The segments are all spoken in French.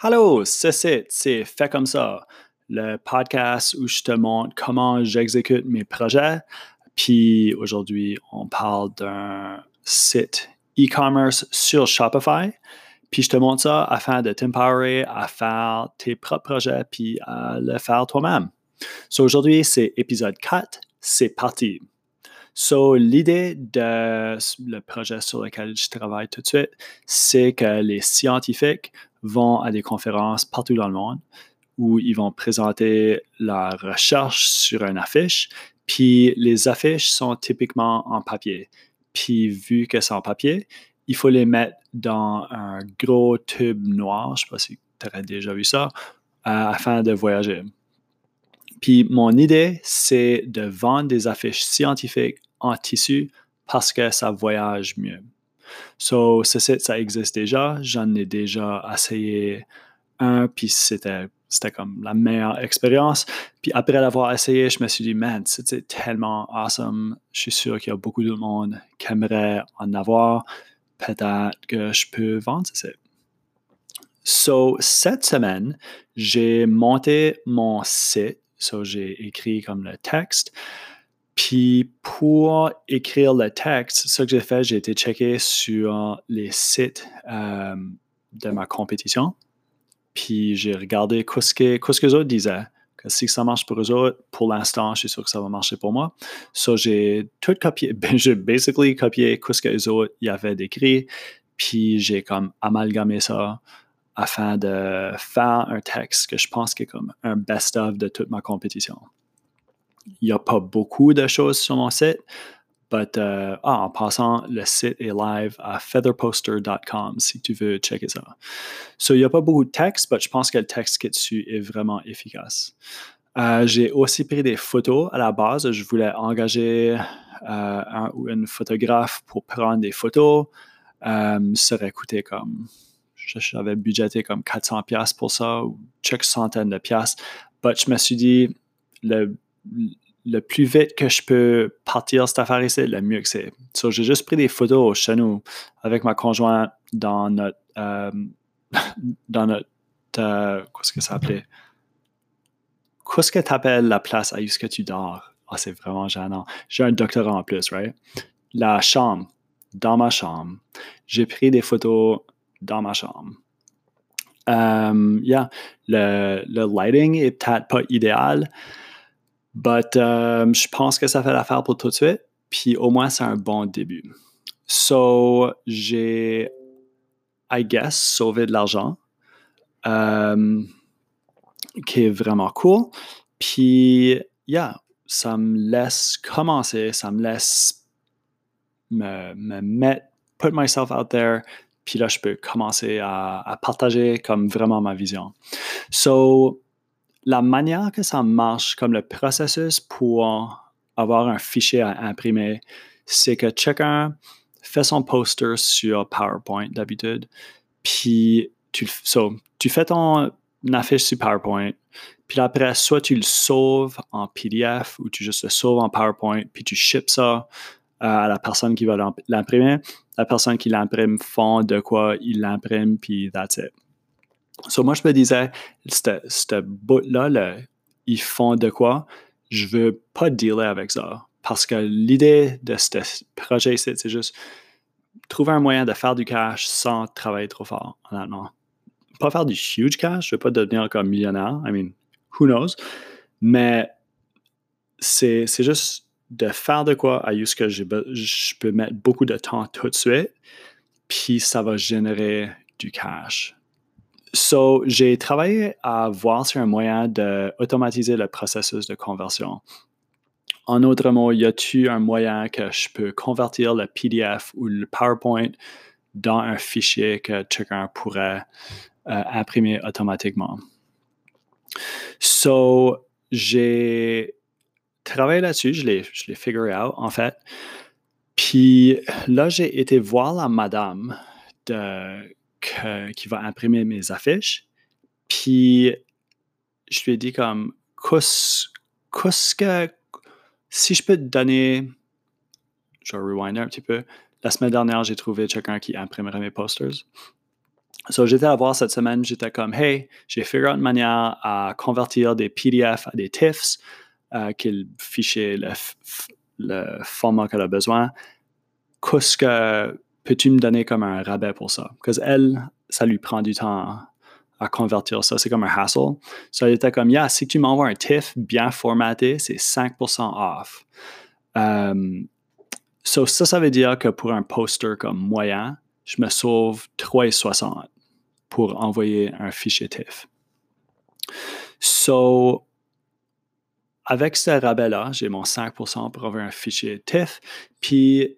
Allô, c'est c'est Fait comme ça, le podcast où je te montre comment j'exécute mes projets. Puis aujourd'hui, on parle d'un site e-commerce sur Shopify. Puis je te montre ça afin de t'empowerer à faire tes propres projets puis à le faire toi-même. So aujourd'hui, c'est épisode 4. C'est parti. So, l'idée de le projet sur lequel je travaille tout de suite, c'est que les scientifiques vont à des conférences partout dans le monde où ils vont présenter leur recherche sur une affiche. Puis les affiches sont typiquement en papier. Puis vu que c'est en papier, il faut les mettre dans un gros tube noir, je ne sais pas si tu aurais déjà vu ça, euh, afin de voyager. Puis mon idée, c'est de vendre des affiches scientifiques en tissu parce que ça voyage mieux. So, ce site, ça existe déjà. J'en ai déjà essayé un, puis c'était, c'était comme la meilleure expérience. Puis après l'avoir essayé, je me suis dit, man, c'était tellement awesome. Je suis sûr qu'il y a beaucoup de monde qui aimerait en avoir. Peut-être que je peux vendre site. So, cette semaine, j'ai monté mon site. So, j'ai écrit comme le texte. Puis pour écrire le texte, ce que j'ai fait, j'ai été checker sur les sites euh, de ma compétition. Puis j'ai regardé ce que, les autres disaient. Que si ça marche pour eux autres, pour l'instant, je suis sûr que ça va marcher pour moi. So j'ai tout copié, j'ai basically copié ce que les autres y avaient décrit. Puis j'ai comme amalgamé ça afin de faire un texte que je pense qui est comme un best-of de toute ma compétition il n'y a pas beaucoup de choses sur mon site. But, euh, ah, en passant, le site est live à featherposter.com si tu veux checker ça. So, il n'y a pas beaucoup de texte, mais je pense que le texte qui est dessus est vraiment efficace. Euh, j'ai aussi pris des photos à la base. Je voulais engager euh, un ou une photographe pour prendre des photos. ça aurait coûté comme, j'avais budgété comme 400$ pour ça ou quelques centaines de piastres. Mais je me suis dit, le le plus vite que je peux partir cette affaire ici, le mieux que c'est. j'ai juste pris des photos chez nous avec ma conjointe dans notre. Euh, dans notre. Euh, qu'est-ce que ça s'appelait? Qu'est-ce que tu appelles la place à où que tu dors? Ah, c'est vraiment gênant. J'ai un doctorat en plus, right? La chambre, dans ma chambre. J'ai pris des photos dans ma chambre. Um, yeah, le, le lighting est peut-être pas idéal. But um, je pense que ça fait l'affaire pour tout de suite. Puis au moins, c'est un bon début. So, j'ai, I guess, sauvé de l'argent, um, qui est vraiment cool. Puis, yeah, ça me laisse commencer, ça me laisse me, me mettre, put myself out there. Puis là, je peux commencer à, à partager comme vraiment ma vision. So, la manière que ça marche, comme le processus pour avoir un fichier à imprimer, c'est que chacun fait son poster sur PowerPoint d'habitude, puis tu, fais ton affiche sur PowerPoint, puis après, soit tu le sauves en PDF ou tu juste le sauves en PowerPoint, puis tu ships ça à la personne qui va l'imprimer. La personne qui l'imprime font de quoi il l'imprime, puis that's it. So, moi, je me disais, ce bout-là, ils font de quoi? Je veux pas dealer avec ça. Parce que l'idée de ce projet c'est juste trouver un moyen de faire du cash sans travailler trop fort, honnêtement. Pas faire du huge cash, je veux pas devenir comme millionnaire. I mean, who knows? Mais c'est juste de faire de quoi à ce que je peux mettre beaucoup de temps tout de suite, puis ça va générer du cash. So, j'ai travaillé à voir sur un moyen d'automatiser le processus de conversion. En autre mots, y a-t-il un moyen que je peux convertir le PDF ou le PowerPoint dans un fichier que chacun pourrait euh, imprimer automatiquement? So, j'ai travaillé là-dessus, je l'ai, je l'ai figure out en fait. Puis là, j'ai été voir la madame de qui va imprimer mes affiches. Puis, je lui ai dit comme, qu'est-ce que, si je peux te donner, je vais rewinder un petit peu. La semaine dernière, j'ai trouvé quelqu'un qui imprimerait mes posters. So, j'étais à voir cette semaine, j'étais comme, hey, j'ai fait une manière à convertir des PDF à des TIFFs, euh, qu'il fichier le, le format qu'elle a besoin. Qu'est-ce que peux-tu me donner comme un rabais pour ça? Parce qu'elle, ça lui prend du temps à convertir ça. C'est comme un hassle. So, elle était comme, yeah, si tu m'envoies un TIFF bien formaté, c'est 5% off. Um, so, ça, ça veut dire que pour un poster comme moyen, je me sauve 3,60 pour envoyer un fichier TIFF. So, avec ce rabais-là, j'ai mon 5% pour avoir un fichier TIFF, puis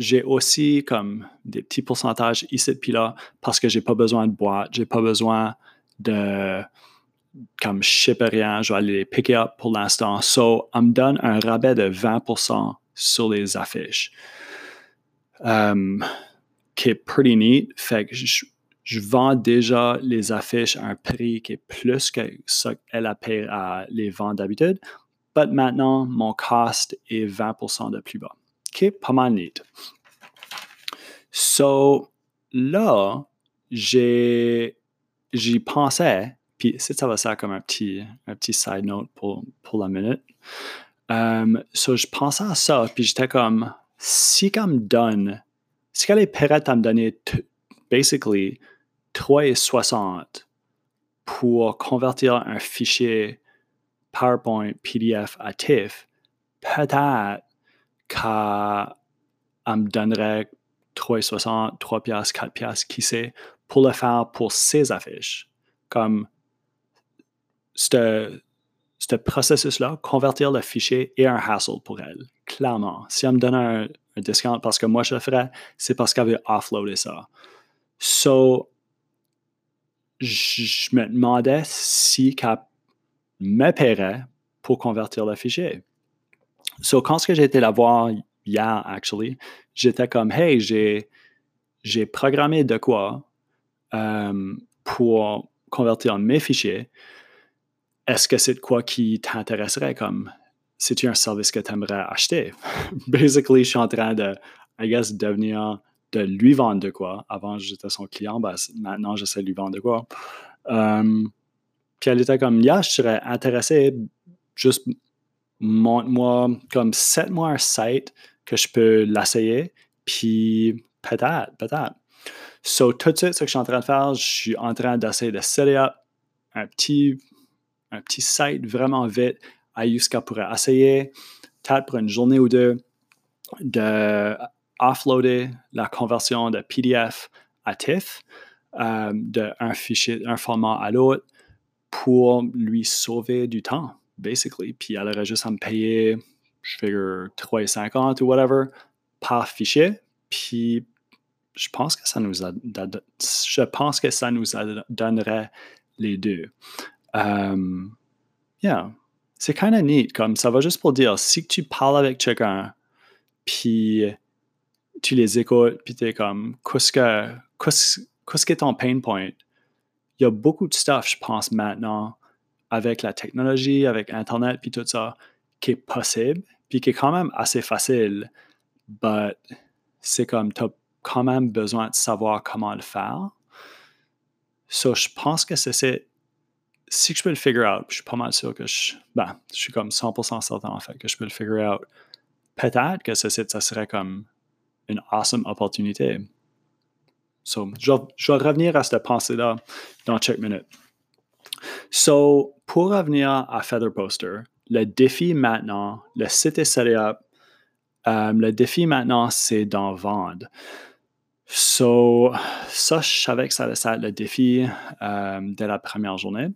j'ai aussi comme des petits pourcentages ici puis là parce que j'ai pas besoin de boîte, j'ai pas besoin de comme shipper rien, je vais aller les picker up pour l'instant. So, on me donne un rabais de 20% sur les affiches. Um, qui est pretty neat. Fait que je, je vends déjà les affiches à un prix qui est plus que ce qu'elle a payé à les vendre d'habitude. Mais maintenant, mon cost est 20% de plus bas. Qui est pas mal neat. So, là, j'ai, j'y pensais, puis ça va comme un petit, un petit side note pour, pour la minute. Um, so, je pensais à ça, puis j'étais comme, si qu'elle me donne, si qu'elle est prête à me donner, basically, 3,60 pour convertir un fichier PowerPoint, PDF à TIFF, peut-être qu'elle me donnerait 3,60, 3 piastres, 4 piastres, qui sait, pour le faire pour ses affiches. Comme ce processus-là, convertir le fichier est un hassle pour elle, clairement. Si elle me donne un, discount parce que moi je le ferais, c'est parce qu'elle veut offloader ça. So, je me demandais si qu'elle me paierait pour convertir le fichier. So, quand j'ai été la voir hier, actually, j'étais comme, hey, j'ai, programmé de quoi euh, pour convertir mes fichiers. Est-ce que c'est de quoi qui t'intéresserait comme c'est-tu un service que tu aimerais acheter? Basically, je suis en train de, I guess, devenir, de lui vendre de quoi. Avant, j'étais son client, ben, maintenant, j'essaie de lui vendre de quoi. Um, puis elle était comme, yeah, je serais intéressé, juste montre-moi, comme, set-moi un site que je peux l'essayer, puis peut-être, peut-être. So, tout de suite, ce que je suis en train de faire, je suis en train d'essayer de set up un petit, un petit site vraiment vite Ayuska pourrait essayer, peut-être pour une journée ou deux, de offloader la conversion de PDF à TIFF euh, d'un fichier, un format à l'autre pour lui sauver du temps, basically. Puis elle aurait juste à me payer, je figure 3,50 ou whatever par fichier. Puis je pense que ça nous je pense que ça nous donnerait les deux. Um, yeah c'est kind of neat. Comme ça va juste pour dire, si tu parles avec quelqu'un, puis tu les écoutes, puis tu es comme, qu'est-ce que, qu'est-ce que ton pain point? Il y a beaucoup de stuff, je pense, maintenant, avec la technologie, avec Internet, puis tout ça, qui est possible, puis qui est quand même assez facile, but c'est comme, tu as quand même besoin de savoir comment le faire. So, je pense que c'est si je peux le figure out, je suis pas mal sûr que je, ben, je suis comme 100% certain en fait que je peux le figure out, peut-être que ce ça serait comme une awesome opportunité. So, je, je vais revenir à cette pensée-là dans Check Minute. So, pour revenir à Feather Poster, le défi maintenant, le site est. Euh, le défi maintenant, c'est d'en vendre. So, ça, je savais que ça allait le défi euh, de la première journée.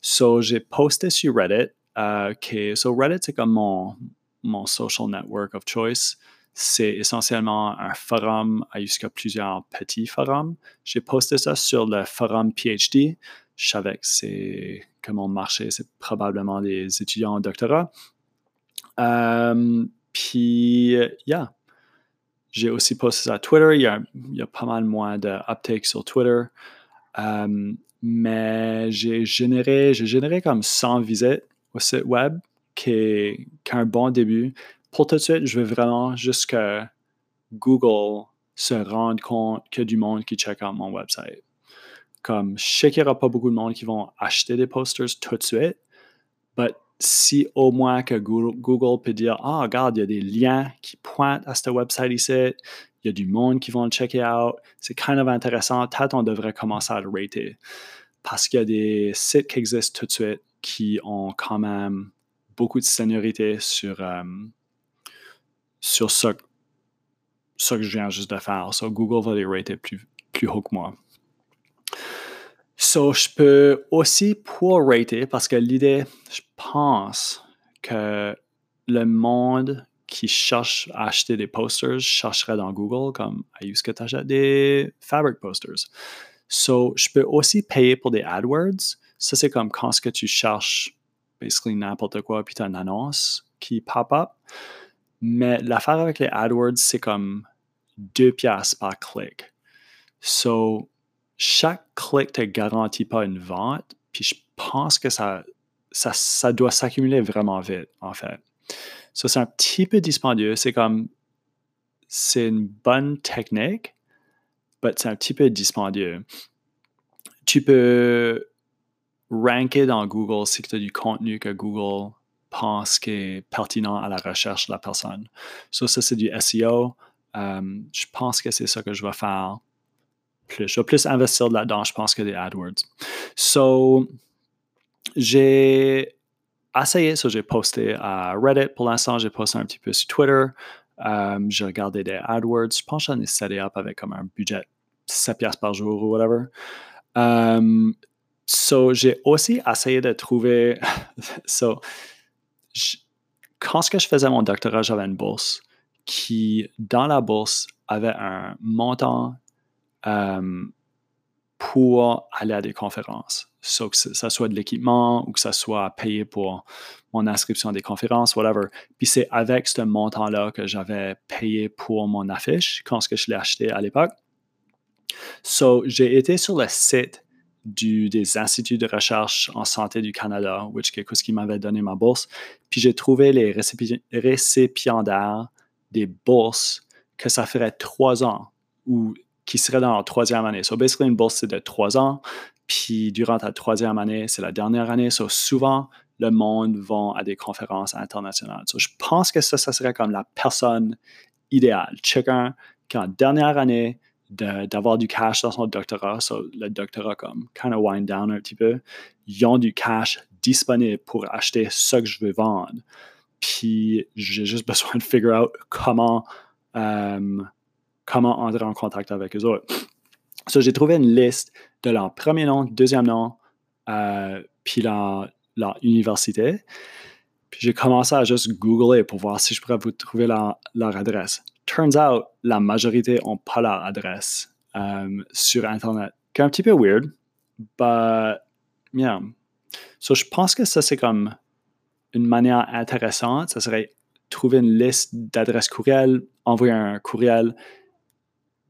So, j'ai posté sur Reddit. Euh, so, Reddit, c'est comme mon, mon social network of choice. C'est essentiellement un forum jusqu'à plusieurs petits forums. J'ai posté ça sur le forum PhD. Je savais que c'est que mon marché, c'est probablement des étudiants en doctorat. Euh, puis, yeah. J'ai aussi posté ça à Twitter. Il y a, il y a pas mal moins d'uptake sur Twitter. Euh, mais j'ai généré, j'ai généré comme 100 visites au site web, qui est, un bon début. Pour tout de suite, je veux vraiment juste que Google se rende compte qu'il y a du monde qui check out mon website. Comme je sais qu'il n'y aura pas beaucoup de monde qui vont acheter des posters tout de suite, mais si au moins que Google, peut dire Ah, regarde, il y a des liens qui pointent à ce website ici, il y a du monde qui vont le checker out, c'est kind of intéressant, peut-être on devrait commencer à le rater. Parce qu'il y a des sites qui existent tout de suite qui ont quand même beaucoup de seniorité sur, euh, sur ce, que je viens juste de faire. So, Google va les rater plus, plus haut que moi. So, je peux aussi pour rater parce que l'idée, je pense que le monde qui cherche à acheter des posters chercherait dans Google comme est-ce que tu achètes des fabric posters? So, je peux aussi payer pour des AdWords. Ça, c'est comme quand ce que tu cherches basically n'importe quoi, puis tu as une annonce qui pop up. Mais l'affaire avec les AdWords, c'est comme deux piastres par clic. So, chaque clic ne te garantit pas une vente, puis je pense que ça, ça, doit s'accumuler vraiment vite, en fait. Ça, c'est un petit peu dispendieux. C'est comme, c'est une bonne technique, mais c'est un petit peu dispendieux. Tu peux ranker dans Google si tu as du contenu que Google pense qui est pertinent à la recherche de la personne. Ça, ça c'est du SEO. Euh, je pense que c'est ça que je vais faire plus. Je vais plus investir là-dedans, je pense, que des AdWords. So, j'ai essayé, ça, j'ai posté à Reddit pour l'instant, j'ai posté un petit peu sur Twitter. Euh, j'ai regardé des AdWords. Je pense que j'en ai set up avec comme un budget 7 piastres par jour ou whatever. Euh, so, j'ai aussi essayé de trouver. so, quand ce que je faisais mon doctorat, j'avais une bourse qui, dans la bourse, avait un montant euh, pour aller à des conférences. So, que ça soit de l'équipement ou que ça soit payé pour mon inscription à des conférences, whatever. Puis c'est avec ce montant-là que j'avais payé pour mon affiche quand ce que je l'ai acheté à l'époque. So, j'ai été sur le site du, des instituts de recherche en santé du Canada, which est ce qui m'avait donné ma bourse. Puis j'ai trouvé les récipiendaires des bourses que ça ferait trois ans ou qui seraient dans leur troisième année. So basically, une bourse, c'est de trois ans. Puis durant ta troisième année, c'est la dernière année. So souvent, le monde va à des conférences internationales. So je pense que ça, ça serait comme la personne idéale. Chacun qui en dernière année d'avoir du cash dans son doctorat, so le doctorat comme kind of wind down un petit peu, ils ont du cash disponible pour acheter ce que je veux vendre. Puis j'ai juste besoin de figure out comment, euh, comment entrer en contact avec eux autres. So, j'ai trouvé une liste de leur premier nom, deuxième nom, euh, puis leur, leur, université. Puis j'ai commencé à juste googler pour voir si je pourrais vous trouver leur, leur adresse turns out, la majorité n'ont pas leur adresse euh, sur Internet. C'est un petit peu weird, but yeah. So, je pense que ça, c'est comme une manière intéressante. Ça serait trouver une liste d'adresses courriel, envoyer un courriel.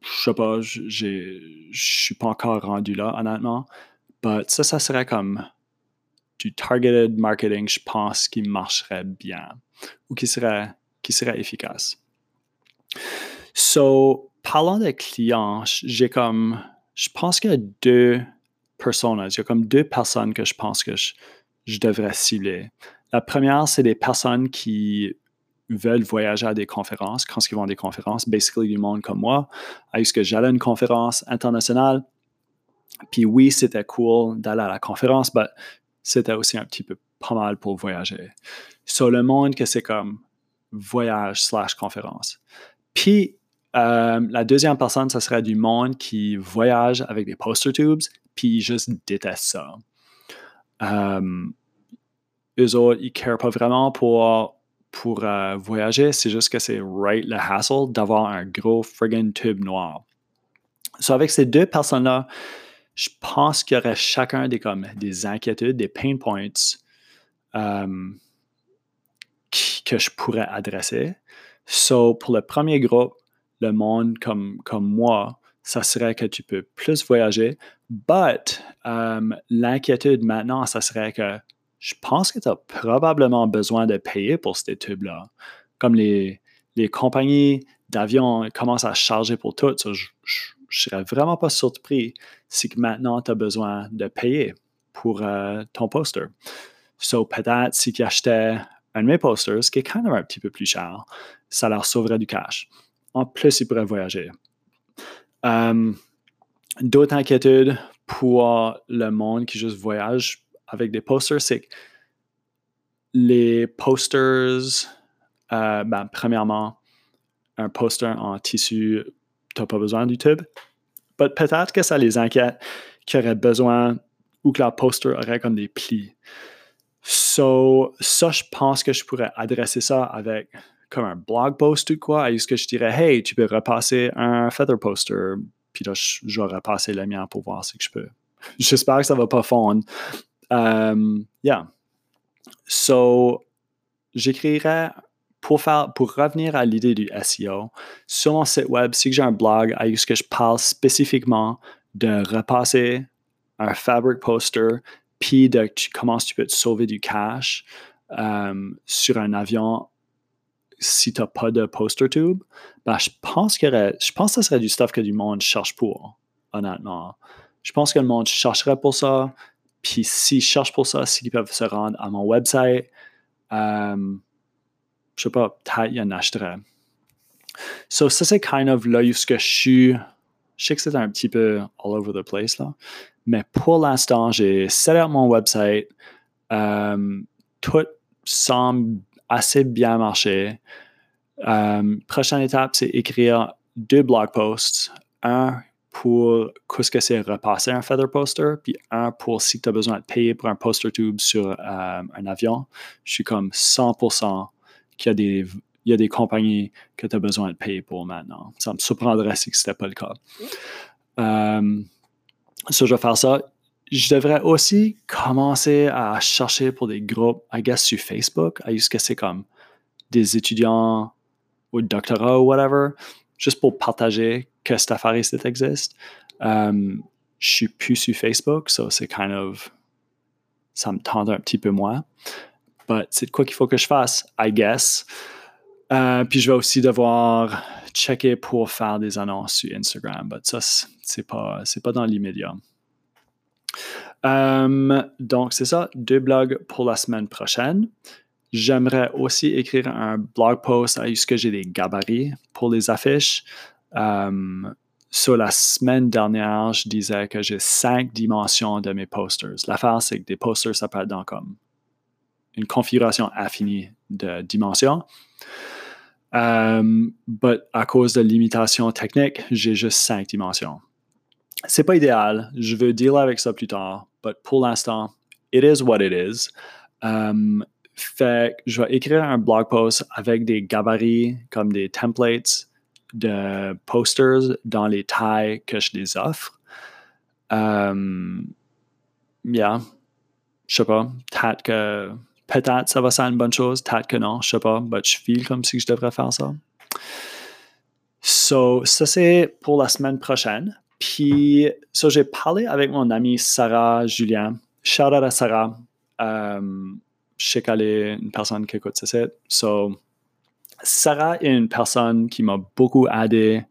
Je sais pas, je suis pas encore rendu là, honnêtement. But ça, ça serait comme du targeted marketing, je pense, qui marcherait bien ou qui serait, qui serait efficace. So, parlant de clients, j'ai comme, je pense qu'il y a deux personnes, il y a comme deux personnes que je pense que je, devrais cibler. La première, c'est des personnes qui veulent voyager à des conférences, quand ils vont à des conférences, basically du monde comme moi. Est-ce que j'allais à une conférence internationale? Puis oui, c'était cool d'aller à la conférence, mais c'était aussi un petit peu pas mal pour voyager. Sur le monde que c'est comme voyage slash conférence. Puis, euh, la deuxième personne, ce serait du monde qui voyage avec des poster tubes, puis juste déteste ça. Euh, eux autres, ils ne pas vraiment pour, pour euh, voyager, c'est juste que c'est right le hassle d'avoir un gros friggin' tube noir. So, avec ces deux personnes-là, je pense qu'il y aurait chacun des, comme, des inquiétudes, des pain points que je pourrais adresser. So, pour le premier groupe, le monde comme, comme moi, ça serait que tu peux plus voyager. But um, l'inquiétude maintenant, ça serait que je pense que tu as probablement besoin de payer pour ces tubes-là. Comme les, les compagnies d'avions commencent à charger pour tout, je, je serais vraiment pas surpris si maintenant tu as besoin de payer pour euh, ton poster. So, peut-être si tu achetais un de mes posters, qui est quand même un petit peu plus cher, ça leur sauverait du cash. En plus, ils pourraient voyager. Euh, d'autres inquiétudes pour le monde qui juste voyage avec des posters, c'est que les posters, euh, ben, premièrement, un poster en tissu, tu n'as pas besoin du tube. Peut-être que ça les inquiète qu'ils auraient besoin ou que leur poster aurait comme des plis. So, ça, je pense que je pourrais adresser ça avec comme un blog post ou quoi. Est-ce que je dirais, hey, tu peux repasser un feather poster, puis là, je, vais repasser le mien pour voir ce que je peux. J'espère que ça va pas fondre. Um, yeah. So, j'écrirais pour, revenir à l'idée du SEO, sur mon site web, si j'ai un blog, est-ce que je parle spécifiquement de repasser un fabric poster, puis de comment tu peux te sauver du cash euh, sur un avion si tu n'as pas de poster tube, ben, je, pense que, je pense que ce serait du stuff que du monde cherche pour, honnêtement. Je pense que le monde chercherait pour ça. Puis s'ils cherchent pour ça, s'ils peuvent se rendre à mon website, euh, je sais pas, peut-être y en achèterait. So, ça, c'est kind of là où je suis. Je sais que c'est un petit peu all over the place, là. Mais pour l'instant, j'ai set up mon website. Euh, tout semble assez bien marcher. Euh, prochaine étape, c'est écrire deux blog posts. Un pour qu'est-ce que c'est repasser un feather poster, puis un pour si tu as besoin de payer pour un poster tube sur euh, un avion. Je suis comme 100% qu'il y a des, il y a des compagnies que tu as besoin de payer pour maintenant. Ça me surprendrait si ce n'était pas le cas. Euh, je vais faire ça. Je devrais aussi commencer à chercher pour des groupes, I guess, sur Facebook. Est-ce que c'est comme des étudiants ou doctorat ou whatever, juste pour partager que cette affaire existe. Um, je suis plus sur Facebook, so c'est kind of. Ça me tente un petit peu moins. But c'est quoi qu'il faut que je fasse, I guess. Euh, puis je vais aussi devoir checker pour faire des annonces sur Instagram. But ça, c'est pas, pas dans l'immédiat. Um, donc, c'est ça, deux blogs pour la semaine prochaine. J'aimerais aussi écrire un blog post à ce que j'ai des gabarits pour les affiches. Um, sur la semaine dernière, je disais que j'ai cinq dimensions de mes posters. L'affaire, c'est que des posters, ça peut être dans comme une configuration infinie de dimensions. Um, but à cause de limitations techniques, j'ai juste cinq dimensions. C'est pas idéal. Je veux dealer avec ça plus tard. But pour l'instant, it is what it is. Um, fait je vais écrire un blog post avec des gabarits comme des templates de posters dans les tailles que je les offre. Um, yeah. Je sais pas. Peut-être que peut-être ça va être une bonne chose, peut-être que non, je sais pas, mais je feel comme si je devrais faire ça. So, ça c'est pour la semaine prochaine. Puis, so, j'ai parlé avec mon amie Sarah Julien. Shout out à Sarah. Um, je sais qu'elle est une personne qui écoute site. So, Sarah est une personne qui m'a beaucoup aidé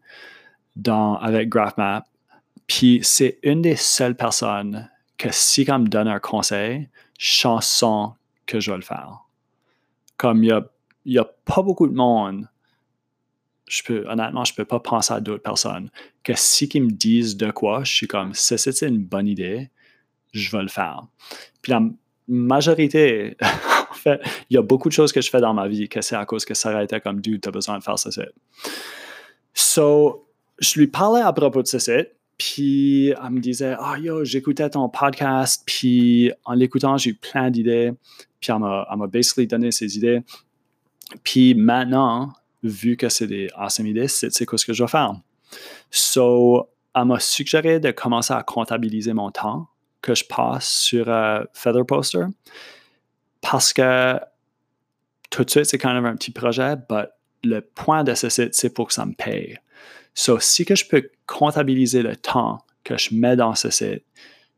dans, avec GraphMap. Puis c'est une des seules personnes que si elle me donne un conseil, chanson que je vais le faire. Comme il n'y a, a, pas beaucoup de monde, honnêtement, je ne peux pas penser à d'autres personnes que si ils me disent de quoi, je suis comme, si c'est une bonne idée, je vais le faire. Puis la majorité, il y a beaucoup de choses que je fais dans ma vie que c'est à cause que ça été comme, dude, tu as besoin de faire ce site. So, je lui parlais à propos de site, puis elle me disait, ah yo, j'écoutais ton podcast, puis en l'écoutant, j'ai eu plein d'idées, puis elle m'a, basically donné ses idées. Puis maintenant, vu que c'est des awesome idées, c'est, quoi ce que je vais faire. So, elle m'a suggéré de commencer à comptabiliser mon temps que je passe sur euh, Feather Poster parce que tout de suite, c'est quand même un petit projet, mais le point de ce site, c'est pour que ça me paye. So, si je peux comptabiliser le temps que je mets dans ce site,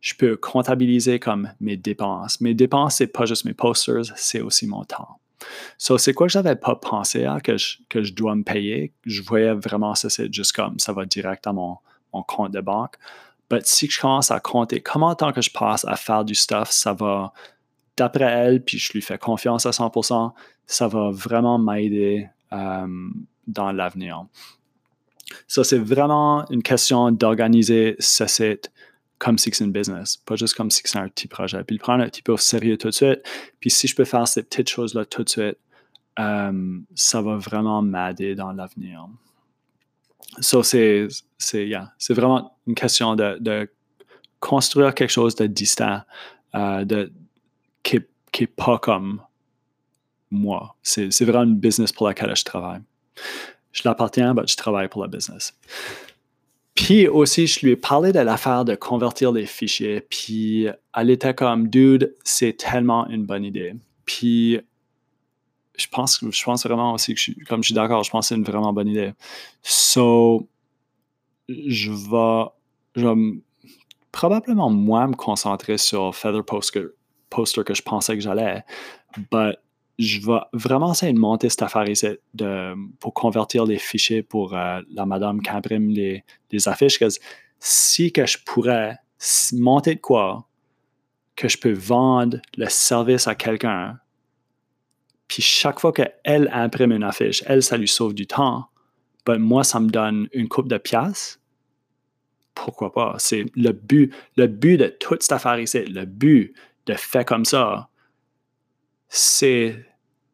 je peux comptabiliser comme mes dépenses. Mes dépenses, c'est pas juste mes posters, c'est aussi mon temps. So, c'est quoi que j'avais pas pensé à que je, que je dois me payer? Je voyais vraiment ce site juste comme ça va direct à mon, mon compte de banque. Mais si je commence à compter comment tant que je passe à faire du stuff, ça va, d'après elle, puis je lui fais confiance à 100%, ça va vraiment m'aider euh, dans l'avenir. Ça, c'est vraiment une question d'organiser ce site comme si c'est une business, pas juste comme si c'est un petit projet. Puis le prendre un petit peu au sérieux tout de suite. Puis si je peux faire ces petites choses-là tout de suite, euh, ça va vraiment m'aider dans l'avenir. So, c'est, c'est, vraiment une question de, construire quelque chose de distinct, euh, de, qui n'est pas comme moi. C'est, vraiment une business pour laquelle je travaille. Je l'appartiens, mais je travaille pour la business. Puis aussi, je lui ai parlé de l'affaire de convertir les fichiers. Puis elle était comme, dude, c'est tellement une bonne idée. Puis je pense, je pense vraiment aussi que, je, comme je suis d'accord, je pense que c'est une vraiment bonne idée. So, je vais, probablement moins me concentrer sur Feather Poster, poster que je pensais que j'allais. But je vais vraiment essayer de monter cette affaire ici de, pour convertir les fichiers pour euh, la madame qui imprime les, affiches. Si que je pourrais monter de quoi que je peux vendre le service à quelqu'un, puis chaque fois qu'elle imprime une affiche, elle, ça lui sauve du temps, ben moi, ça me donne une coupe de pièces. Pourquoi pas? C'est le but, le but de toute cette affaire ici, le but de faire comme ça, c'est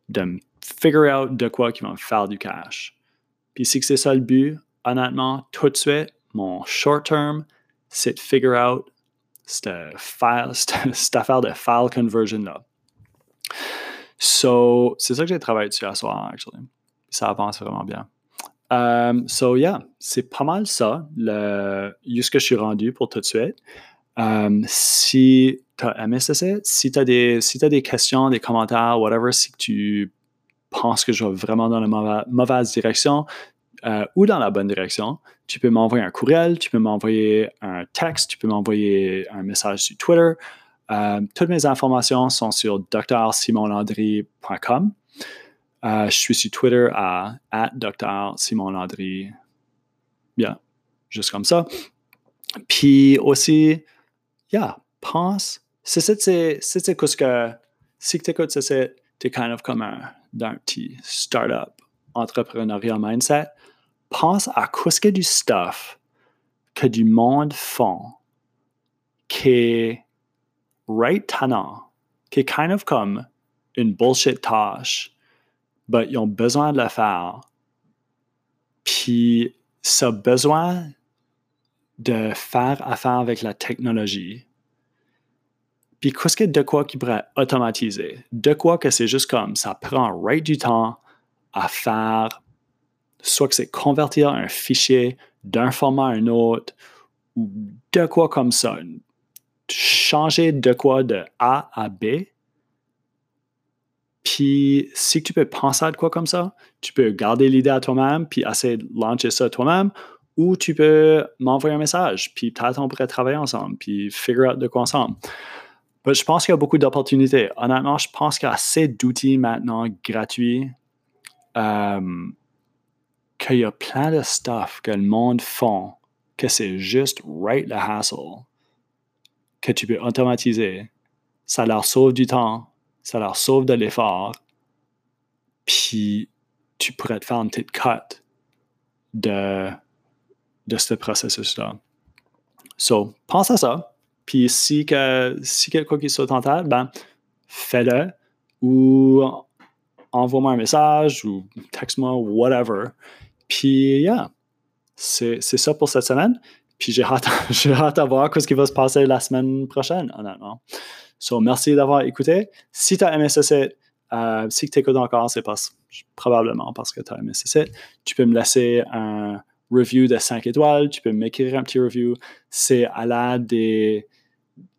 de me figure out de quoi qui va me faire du cash. Puis si c'est ça le but, honnêtement, tout de suite, mon short term, c'est de figure out cette, affaire de file conversion là. So, c'est ça que j'ai travaillé dessus à soir, actually. Ça avance vraiment bien. Um, so, yeah, c'est pas mal ça, le, ce que je suis rendu pour tout de suite. Um, si as si tu as, des, si as des questions, des commentaires, whatever, si tu penses que je vais vraiment dans la mauvaise, direction euh, ou dans la bonne direction, tu peux m'envoyer un courriel, tu peux m'envoyer un texte, tu peux m'envoyer un message sur Twitter. Euh, toutes mes informations sont sur drsimonlandry.com. Euh, je suis sur Twitter à, drsimonlandry. Bien, juste comme ça. Puis aussi, yeah, pense. C'est c'est que si tu écoutes c'est tu es kind of comme un, petit startup entrepreneurial mindset. Pense à ce que du stuff que du monde font qui est right tannant, qui est kind of comme une bullshit tâche, but ils ont besoin de le faire. Puis, ça a besoin de faire affaire avec la technologie. Puis, qu'est-ce que de quoi qui pourrait automatiser? De quoi que c'est juste comme ça prend right du temps à faire, soit que c'est convertir un fichier d'un format à un autre, ou de quoi comme ça, changer de quoi de A à B. Puis, si tu peux penser à de quoi comme ça, tu peux garder l'idée à toi-même, puis essayer de lancer ça toi-même, ou tu peux m'envoyer un message, puis peut-être on pourrait travailler ensemble, puis figure out de quoi ensemble. Je pense qu'il y a beaucoup d'opportunités. Honnêtement, je pense qu'il y a assez d'outils maintenant gratuits euh, qu'il y a plein de stuff que le monde font que c'est juste right the hassle que tu peux automatiser. Ça leur sauve du temps, ça leur sauve de l'effort, puis tu pourrais te faire une petite cut de, de ce processus-là. So, pense à ça. Puis si, que, si quelque chose en tête, ben, fais-le ou envoie-moi un message ou texte-moi, whatever. Puis, yeah, c'est ça pour cette semaine. Puis j'ai hâte, hâte à voir ce qui va se passer la semaine prochaine, honnêtement. So, merci d'avoir écouté. Si tu as aimé ce site, euh, si tu écoutes encore, c'est probablement parce que tu as aimé ce site. Tu peux me laisser un review de 5 étoiles, tu peux m'écrire un petit review. C'est à l'aide des,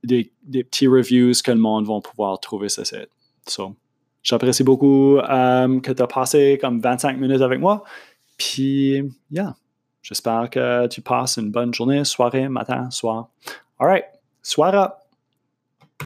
des, petits reviews que le monde va pouvoir trouver ce site. So, j'apprécie beaucoup euh, que tu as passé comme 25 minutes avec moi. Puis, yeah. J'espère que tu passes une bonne journée, soirée, matin, soir. All right. Soir up.